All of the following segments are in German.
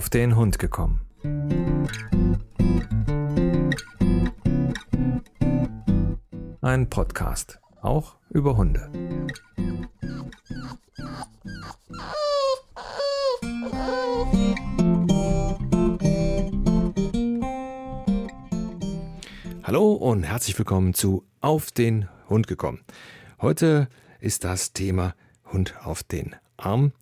auf den Hund gekommen. Ein Podcast, auch über Hunde. Hallo und herzlich willkommen zu Auf den Hund gekommen. Heute ist das Thema Hund auf den Arm.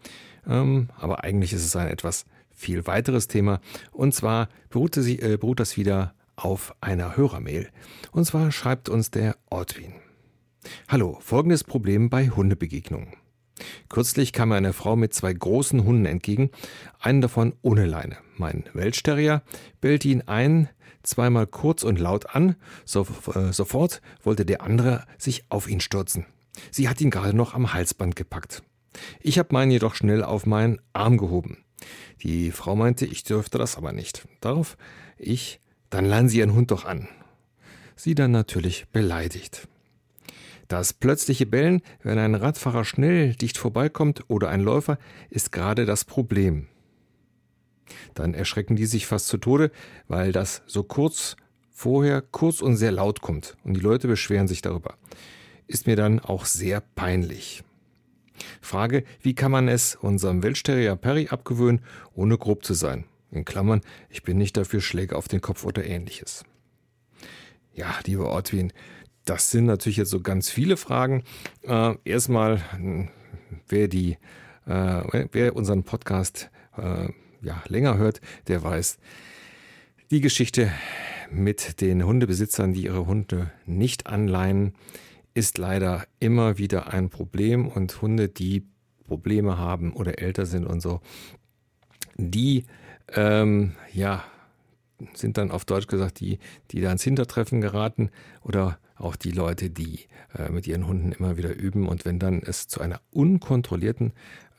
Ähm, aber eigentlich ist es ein etwas viel weiteres Thema. Und zwar beruht, sie, äh, beruht das wieder auf einer Hörermail. Und zwar schreibt uns der Ortwin. Hallo, folgendes Problem bei Hundebegegnungen. Kürzlich kam mir eine Frau mit zwei großen Hunden entgegen, einen davon ohne Leine. Mein Weltsterrier bellte ihn ein, zweimal kurz und laut an, so, äh, sofort wollte der andere sich auf ihn stürzen. Sie hat ihn gerade noch am Halsband gepackt. Ich habe meinen jedoch schnell auf meinen Arm gehoben. Die Frau meinte, ich dürfte das aber nicht. Darauf ich, dann leihen Sie Ihren Hund doch an. Sie dann natürlich beleidigt. Das plötzliche Bellen, wenn ein Radfahrer schnell dicht vorbeikommt oder ein Läufer, ist gerade das Problem. Dann erschrecken die sich fast zu Tode, weil das so kurz vorher kurz und sehr laut kommt und die Leute beschweren sich darüber. Ist mir dann auch sehr peinlich. Frage, wie kann man es unserem Weltsterrier Perry abgewöhnen, ohne grob zu sein? In Klammern, ich bin nicht dafür Schläge auf den Kopf oder ähnliches. Ja, lieber Ortwin, das sind natürlich jetzt so ganz viele Fragen. Äh, erstmal, wer die, äh, wer unseren Podcast äh, ja, länger hört, der weiß, die Geschichte mit den Hundebesitzern, die ihre Hunde nicht anleihen, ist leider immer wieder ein Problem und Hunde, die Probleme haben oder älter sind und so, die ähm, ja sind dann auf Deutsch gesagt die, die da ins Hintertreffen geraten oder auch die Leute, die äh, mit ihren Hunden immer wieder üben und wenn dann es zu einer unkontrollierten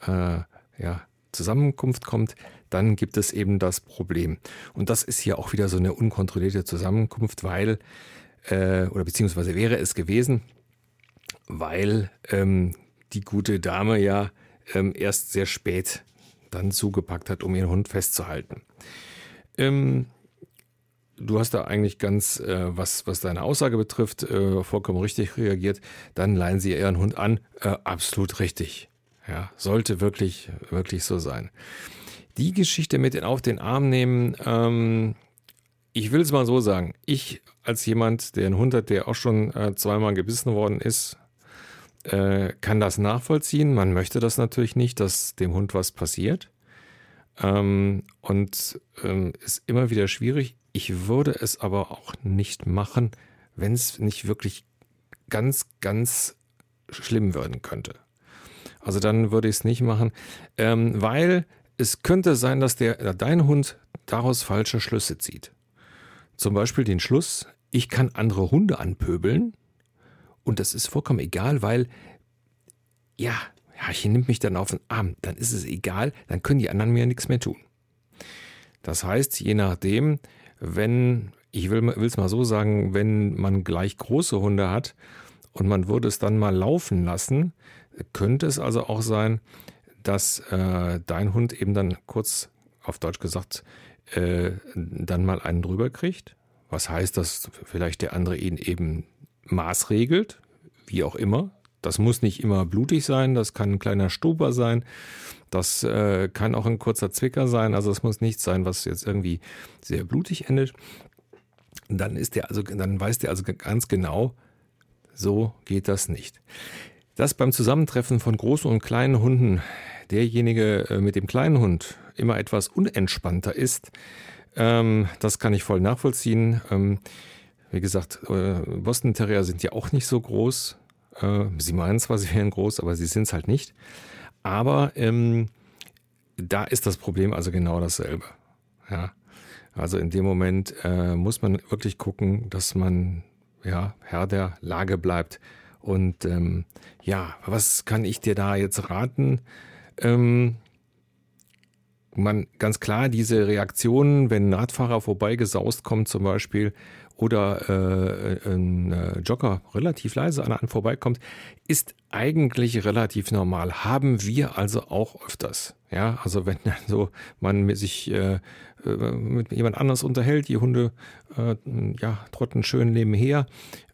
äh, ja, Zusammenkunft kommt, dann gibt es eben das Problem. Und das ist hier auch wieder so eine unkontrollierte Zusammenkunft, weil, äh, oder beziehungsweise wäre es gewesen, weil ähm, die gute Dame ja ähm, erst sehr spät dann zugepackt hat, um ihren Hund festzuhalten. Ähm, du hast da eigentlich ganz, äh, was, was deine Aussage betrifft, äh, vollkommen richtig reagiert. Dann leihen sie ihren Hund an. Äh, absolut richtig. Ja, sollte wirklich, wirklich so sein. Die Geschichte mit den auf den Arm nehmen, ähm, ich will es mal so sagen. Ich als jemand, der einen Hund hat, der auch schon äh, zweimal gebissen worden ist, äh, kann das nachvollziehen. Man möchte das natürlich nicht, dass dem Hund was passiert. Ähm, und ähm, ist immer wieder schwierig. Ich würde es aber auch nicht machen, wenn es nicht wirklich ganz, ganz schlimm werden könnte. Also dann würde ich es nicht machen, ähm, weil es könnte sein, dass der, äh, dein Hund daraus falsche Schlüsse zieht. Zum Beispiel den Schluss, ich kann andere Hunde anpöbeln und das ist vollkommen egal, weil, ja, Herrchen nimmt mich dann auf den Arm. Dann ist es egal, dann können die anderen mir nichts mehr tun. Das heißt, je nachdem, wenn, ich will es mal so sagen, wenn man gleich große Hunde hat und man würde es dann mal laufen lassen, könnte es also auch sein, dass äh, dein Hund eben dann kurz auf Deutsch gesagt äh, dann mal einen drüber kriegt. Was heißt, dass vielleicht der andere ihn eben maßregelt, wie auch immer. Das muss nicht immer blutig sein, das kann ein kleiner Stuber sein, das äh, kann auch ein kurzer Zwicker sein, also es muss nichts sein, was jetzt irgendwie sehr blutig endet. Dann ist der also, dann weiß der also ganz genau, so geht das nicht. Dass beim Zusammentreffen von großen und kleinen Hunden derjenige äh, mit dem kleinen Hund immer etwas unentspannter ist, ähm, das kann ich voll nachvollziehen. Ähm, wie gesagt, äh, Boston Terrier sind ja auch nicht so groß. Äh, sie meinen zwar, sie wären groß, aber sie sind es halt nicht. Aber ähm, da ist das Problem also genau dasselbe. Ja. Also in dem Moment äh, muss man wirklich gucken, dass man ja Herr der Lage bleibt. Und ähm, ja, was kann ich dir da jetzt raten? Ähm, man ganz klar diese Reaktionen, wenn ein Radfahrer vorbeigesaust kommt zum Beispiel oder äh, ein äh, Jogger relativ leise an einem vorbeikommt, ist eigentlich relativ normal. Haben wir also auch öfters. Ja, also wenn so man sich äh, äh, mit jemand anders unterhält, die Hunde äh, ja, trotten schön nebenher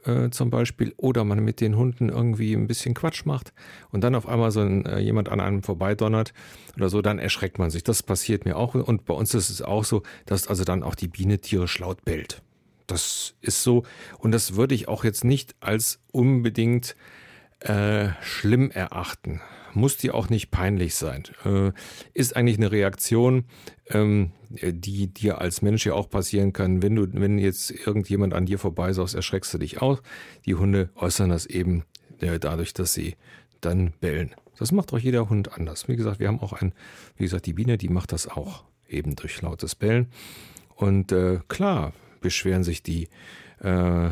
äh, zum Beispiel, oder man mit den Hunden irgendwie ein bisschen Quatsch macht und dann auf einmal so ein, äh, jemand an einem vorbeidonnert oder so, dann erschreckt man sich. Das passiert mir auch und bei uns ist es auch so, dass also dann auch die Biene tierisch laut bellt. Das ist so und das würde ich auch jetzt nicht als unbedingt äh, schlimm erachten muss dir auch nicht peinlich sein. Äh, ist eigentlich eine Reaktion, ähm, die dir als Mensch ja auch passieren kann. Wenn du, wenn jetzt irgendjemand an dir vorbeisaust, erschreckst du dich auch. Die Hunde äußern das eben äh, dadurch, dass sie dann bellen. Das macht auch jeder Hund anders. Wie gesagt, wir haben auch ein, wie gesagt, die Biene, die macht das auch eben durch lautes Bellen. Und äh, klar beschweren sich die äh,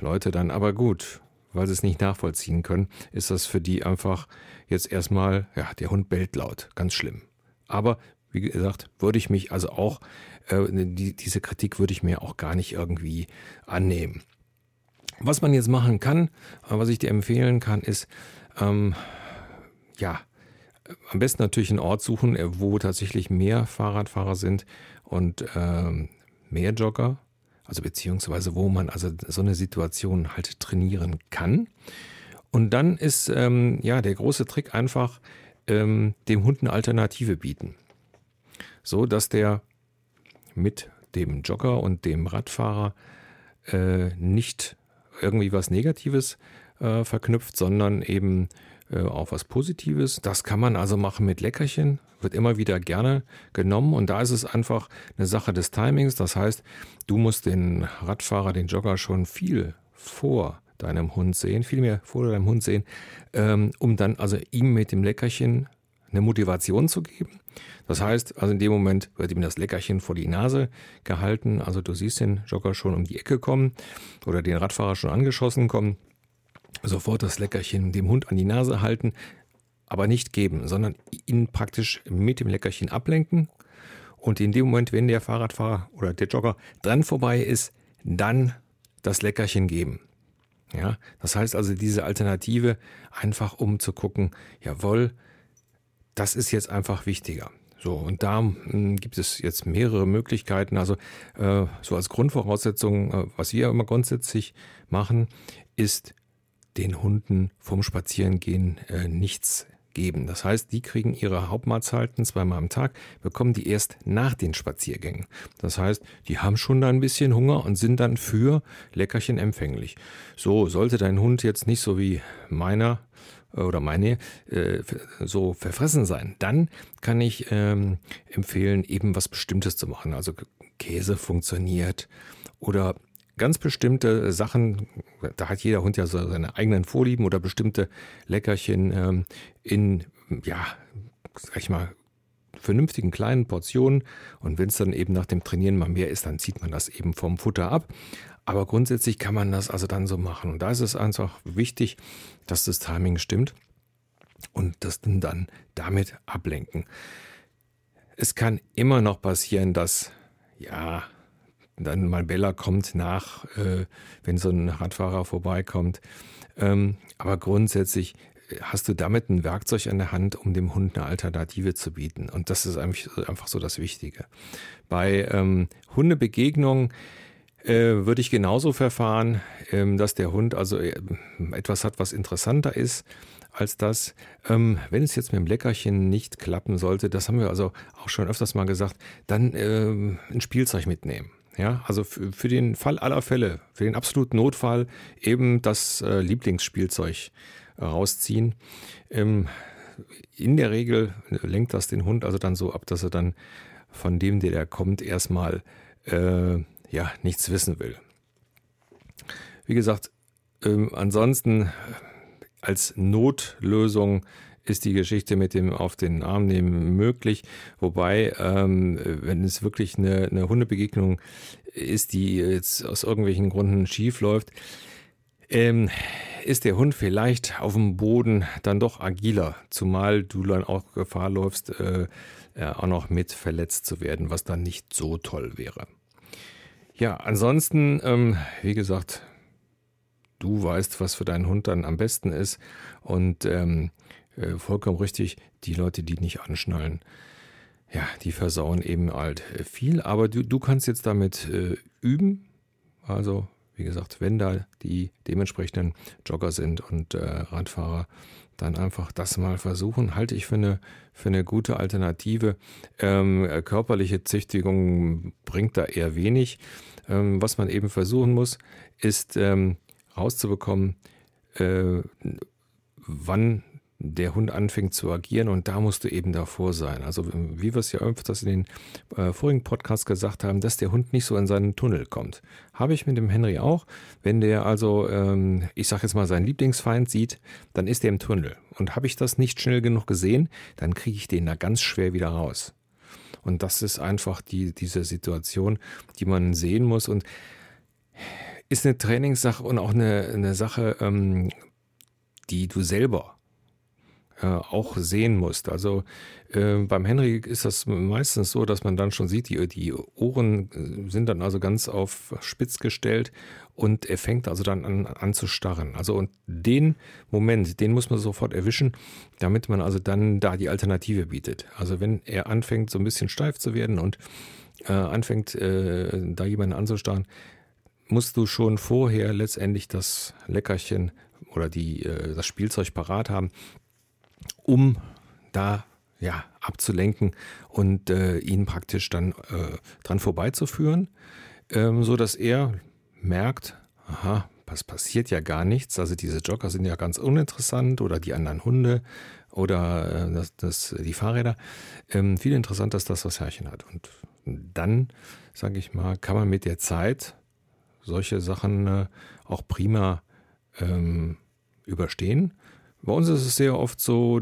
Leute dann, aber gut, weil sie es nicht nachvollziehen können, ist das für die einfach jetzt erstmal, ja, der Hund bellt laut, ganz schlimm. Aber wie gesagt, würde ich mich also auch, äh, die, diese Kritik würde ich mir auch gar nicht irgendwie annehmen. Was man jetzt machen kann, äh, was ich dir empfehlen kann, ist, ähm, ja, am besten natürlich einen Ort suchen, äh, wo tatsächlich mehr Fahrradfahrer sind und ähm, mehr Jogger, also beziehungsweise wo man also so eine Situation halt trainieren kann. Und dann ist ähm, ja der große Trick einfach ähm, dem Hund eine Alternative bieten, so dass der mit dem Jogger und dem Radfahrer äh, nicht irgendwie was Negatives äh, verknüpft, sondern eben äh, auch was Positives. Das kann man also machen mit Leckerchen, wird immer wieder gerne genommen und da ist es einfach eine Sache des Timings. Das heißt, du musst den Radfahrer, den Jogger schon viel vor deinem Hund sehen, vielmehr vor deinem Hund sehen, ähm, um dann also ihm mit dem Leckerchen eine Motivation zu geben. Das heißt, also in dem Moment wird ihm das Leckerchen vor die Nase gehalten. Also du siehst den Jogger schon um die Ecke kommen oder den Radfahrer schon angeschossen kommen. Sofort das Leckerchen dem Hund an die Nase halten, aber nicht geben, sondern ihn praktisch mit dem Leckerchen ablenken. Und in dem Moment, wenn der Fahrradfahrer oder der Jogger dran vorbei ist, dann das Leckerchen geben. Ja, das heißt also diese Alternative einfach um zu gucken, jawohl, das ist jetzt einfach wichtiger. So, und da hm, gibt es jetzt mehrere Möglichkeiten. Also äh, so als Grundvoraussetzung, äh, was wir immer grundsätzlich machen, ist den Hunden vom Spazierengehen äh, nichts geben. Das heißt, die kriegen ihre Hauptmahlzeiten zweimal am Tag, bekommen die erst nach den Spaziergängen. Das heißt, die haben schon da ein bisschen Hunger und sind dann für Leckerchen empfänglich. So, sollte dein Hund jetzt nicht so wie meiner äh, oder meine äh, so verfressen sein, dann kann ich ähm, empfehlen, eben was Bestimmtes zu machen. Also Käse funktioniert oder ganz bestimmte Sachen, da hat jeder Hund ja so seine eigenen Vorlieben oder bestimmte Leckerchen ähm, in, ja, sag ich mal, vernünftigen kleinen Portionen. Und wenn es dann eben nach dem Trainieren mal mehr ist, dann zieht man das eben vom Futter ab. Aber grundsätzlich kann man das also dann so machen. Und da ist es einfach wichtig, dass das Timing stimmt und das dann damit ablenken. Es kann immer noch passieren, dass, ja, dann mal Bella kommt nach, äh, wenn so ein Radfahrer vorbeikommt. Ähm, aber grundsätzlich äh, hast du damit ein Werkzeug an der Hand, um dem Hund eine Alternative zu bieten. Und das ist einfach so das Wichtige. Bei ähm, Hundebegegnungen äh, würde ich genauso verfahren, ähm, dass der Hund also äh, etwas hat, was interessanter ist als das. Ähm, wenn es jetzt mit dem Leckerchen nicht klappen sollte, das haben wir also auch schon öfters mal gesagt, dann äh, ein Spielzeug mitnehmen. Ja, also für, für, den Fall aller Fälle, für den absoluten Notfall eben das äh, Lieblingsspielzeug äh, rausziehen. Ähm, in der Regel lenkt das den Hund also dann so ab, dass er dann von dem, der da kommt, erstmal äh, ja nichts wissen will. Wie gesagt, ähm, ansonsten als Notlösung ist die Geschichte mit dem auf den Arm nehmen möglich. Wobei, ähm, wenn es wirklich eine, eine Hundebegegnung ist, die jetzt aus irgendwelchen Gründen schief läuft, ähm, ist der Hund vielleicht auf dem Boden dann doch agiler, zumal du dann auch Gefahr läufst, äh, auch noch mit verletzt zu werden, was dann nicht so toll wäre. Ja, ansonsten, ähm, wie gesagt, du weißt, was für deinen Hund dann am besten ist. Und ähm, äh, vollkommen richtig, die Leute, die nicht anschnallen, ja, die versauen eben halt viel. Aber du, du kannst jetzt damit äh, üben. Also, wie gesagt, wenn da die dementsprechenden Jogger sind und äh, Radfahrer, dann einfach das mal versuchen. Halte ich für eine, für eine gute Alternative. Ähm, körperliche Züchtigung bringt da eher wenig. Ähm, was man eben versuchen muss, ist ähm, rauszubekommen, äh, wann der Hund anfängt zu agieren und da musst du eben davor sein. Also wie wir es ja öfters in den äh, vorigen Podcasts gesagt haben, dass der Hund nicht so in seinen Tunnel kommt. Habe ich mit dem Henry auch. Wenn der also, ähm, ich sage jetzt mal, seinen Lieblingsfeind sieht, dann ist er im Tunnel. Und habe ich das nicht schnell genug gesehen, dann kriege ich den da ganz schwer wieder raus. Und das ist einfach die, diese Situation, die man sehen muss und ist eine Trainingssache und auch eine, eine Sache, ähm, die du selber äh, auch sehen musst. Also äh, beim Henry ist das meistens so, dass man dann schon sieht, die, die Ohren äh, sind dann also ganz auf spitz gestellt und er fängt also dann an, an zu starren. Also und den Moment, den muss man sofort erwischen, damit man also dann da die Alternative bietet. Also wenn er anfängt so ein bisschen steif zu werden und äh, anfängt äh, da jemanden anzustarren, musst du schon vorher letztendlich das Leckerchen oder die, das Spielzeug parat haben, um da ja, abzulenken und äh, ihn praktisch dann äh, dran vorbeizuführen, ähm, so dass er merkt, aha, was passiert ja gar nichts. Also diese Jogger sind ja ganz uninteressant oder die anderen Hunde oder äh, das, das, die Fahrräder. Ähm, viel interessanter ist das, was Herrchen hat. Und dann, sage ich mal, kann man mit der Zeit solche Sachen äh, auch prima ähm, überstehen. Bei uns ist es sehr oft so,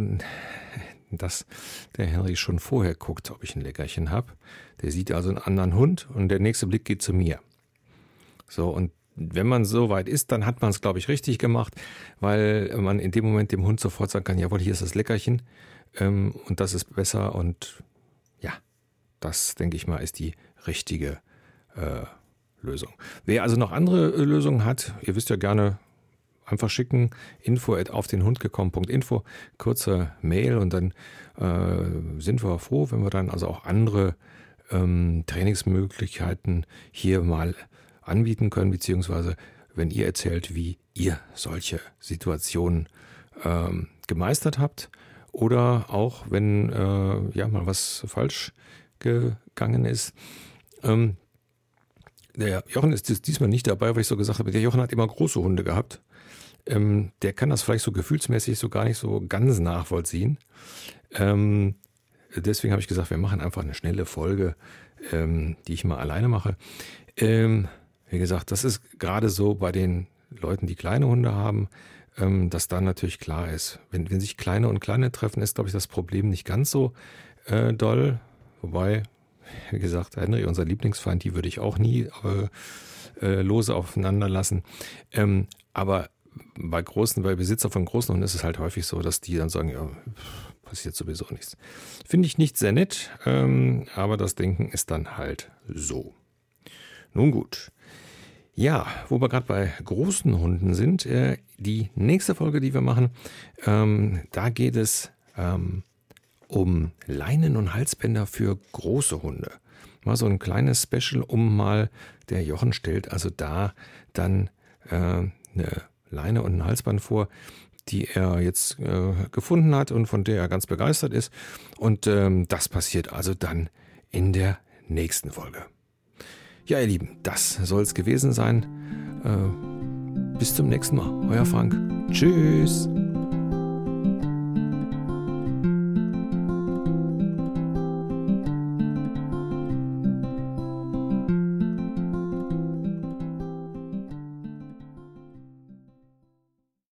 dass der Henry schon vorher guckt, ob ich ein Leckerchen habe. Der sieht also einen anderen Hund und der nächste Blick geht zu mir. So, und wenn man so weit ist, dann hat man es, glaube ich, richtig gemacht, weil man in dem Moment dem Hund sofort sagen kann, jawohl, hier ist das Leckerchen ähm, und das ist besser und ja, das, denke ich mal, ist die richtige äh, Lösung. Wer also noch andere äh, Lösungen hat, ihr wisst ja gerne, einfach schicken, info auf den Hund gekommen.info, kurze Mail und dann äh, sind wir froh, wenn wir dann also auch andere ähm, Trainingsmöglichkeiten hier mal anbieten können, beziehungsweise wenn ihr erzählt, wie ihr solche Situationen ähm, gemeistert habt oder auch wenn äh, ja mal was falsch gegangen ist. Ähm, der Jochen ist diesmal nicht dabei, weil ich so gesagt habe, der Jochen hat immer große Hunde gehabt ähm, der kann das vielleicht so gefühlsmäßig so gar nicht so ganz nachvollziehen. Ähm, deswegen habe ich gesagt, wir machen einfach eine schnelle Folge, ähm, die ich mal alleine mache. Ähm, wie gesagt, das ist gerade so bei den Leuten, die kleine Hunde haben, ähm, dass dann natürlich klar ist, wenn, wenn sich kleine und kleine treffen, ist, glaube ich, das Problem nicht ganz so äh, doll. Wobei, wie gesagt, Henry, unser Lieblingsfeind, die würde ich auch nie äh, äh, lose aufeinander lassen. Ähm, aber bei großen, bei Besitzer von großen Hunden ist es halt häufig so, dass die dann sagen, ja, passiert sowieso nichts. Finde ich nicht sehr nett, ähm, aber das Denken ist dann halt so. Nun gut. Ja, wo wir gerade bei großen Hunden sind, äh, die nächste Folge, die wir machen, ähm, da geht es ähm, um Leinen und Halsbänder für große Hunde. Mal so ein kleines Special, um mal, der Jochen stellt also da dann äh, eine Leine und ein Halsband vor, die er jetzt äh, gefunden hat und von der er ganz begeistert ist. Und ähm, das passiert also dann in der nächsten Folge. Ja, ihr Lieben, das soll es gewesen sein. Äh, bis zum nächsten Mal. Euer Frank. Tschüss.